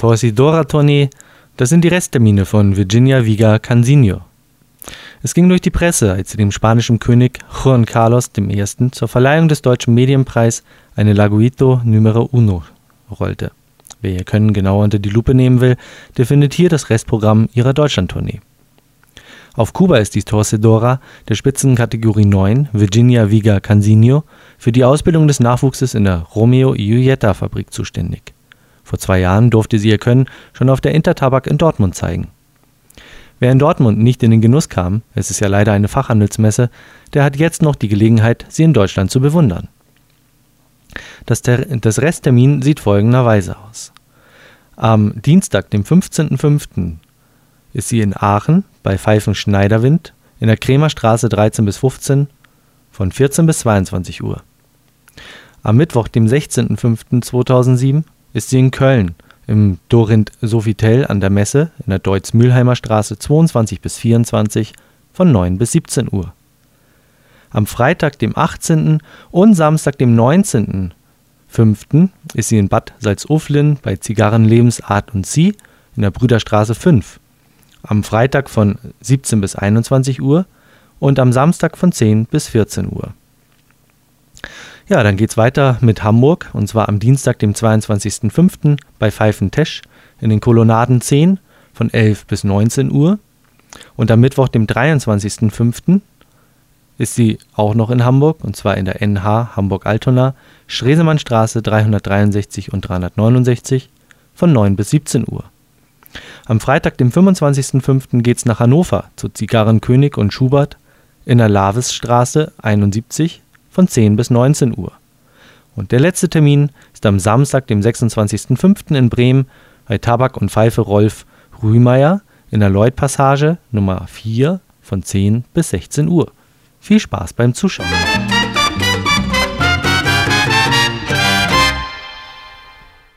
Torsidora-Tournee, das sind die Resttermine von Virginia Viga Cansinho. Es ging durch die Presse, als sie dem spanischen König Juan Carlos I. zur Verleihung des Deutschen Medienpreis eine Laguito Numero Uno rollte. Wer ihr Können genauer unter die Lupe nehmen will, der findet hier das Restprogramm ihrer Deutschlandtournee. Auf Kuba ist die Torcedora der Spitzenkategorie 9 Virginia Viga Cansinho für die Ausbildung des Nachwuchses in der Romeo Julieta Fabrik zuständig. Vor zwei Jahren durfte sie ihr Können schon auf der Intertabak in Dortmund zeigen. Wer in Dortmund nicht in den Genuss kam, es ist ja leider eine Fachhandelsmesse, der hat jetzt noch die Gelegenheit, sie in Deutschland zu bewundern. Das, das Resttermin sieht folgenderweise aus. Am Dienstag, dem 15.05., ist sie in Aachen bei Pfeifen Schneiderwind in der Krämerstraße 13 bis 15 von 14 bis 22 Uhr. Am Mittwoch, dem 16.05.2007, ist sie in Köln im Dorint Sofitel an der Messe in der Deutz-Mülheimer Straße 22 bis 24 von 9 bis 17 Uhr. Am Freitag, dem 18. und Samstag, dem 19.05. ist sie in Bad Salzuflen bei Zigarren Lebensart und Sie in der Brüderstraße 5. Am Freitag von 17 bis 21 Uhr und am Samstag von 10 bis 14 Uhr. Ja, dann geht's weiter mit Hamburg und zwar am Dienstag, dem 22.05. bei Pfeifentesch in den Kolonnaden 10 von 11 bis 19 Uhr. Und am Mittwoch, dem 23.05. ist sie auch noch in Hamburg und zwar in der NH Hamburg-Altona, Stresemannstraße 363 und 369 von 9 bis 17 Uhr. Am Freitag, dem 25.05. geht's nach Hannover zu Zigarren König und Schubert in der Lavesstraße 71 von 10 bis 19 Uhr. Und der letzte Termin ist am Samstag, dem 26.05. in Bremen bei Tabak und Pfeife Rolf Rühmeier in der Lloyd-Passage Nummer 4 von 10 bis 16 Uhr. Viel Spaß beim Zuschauen!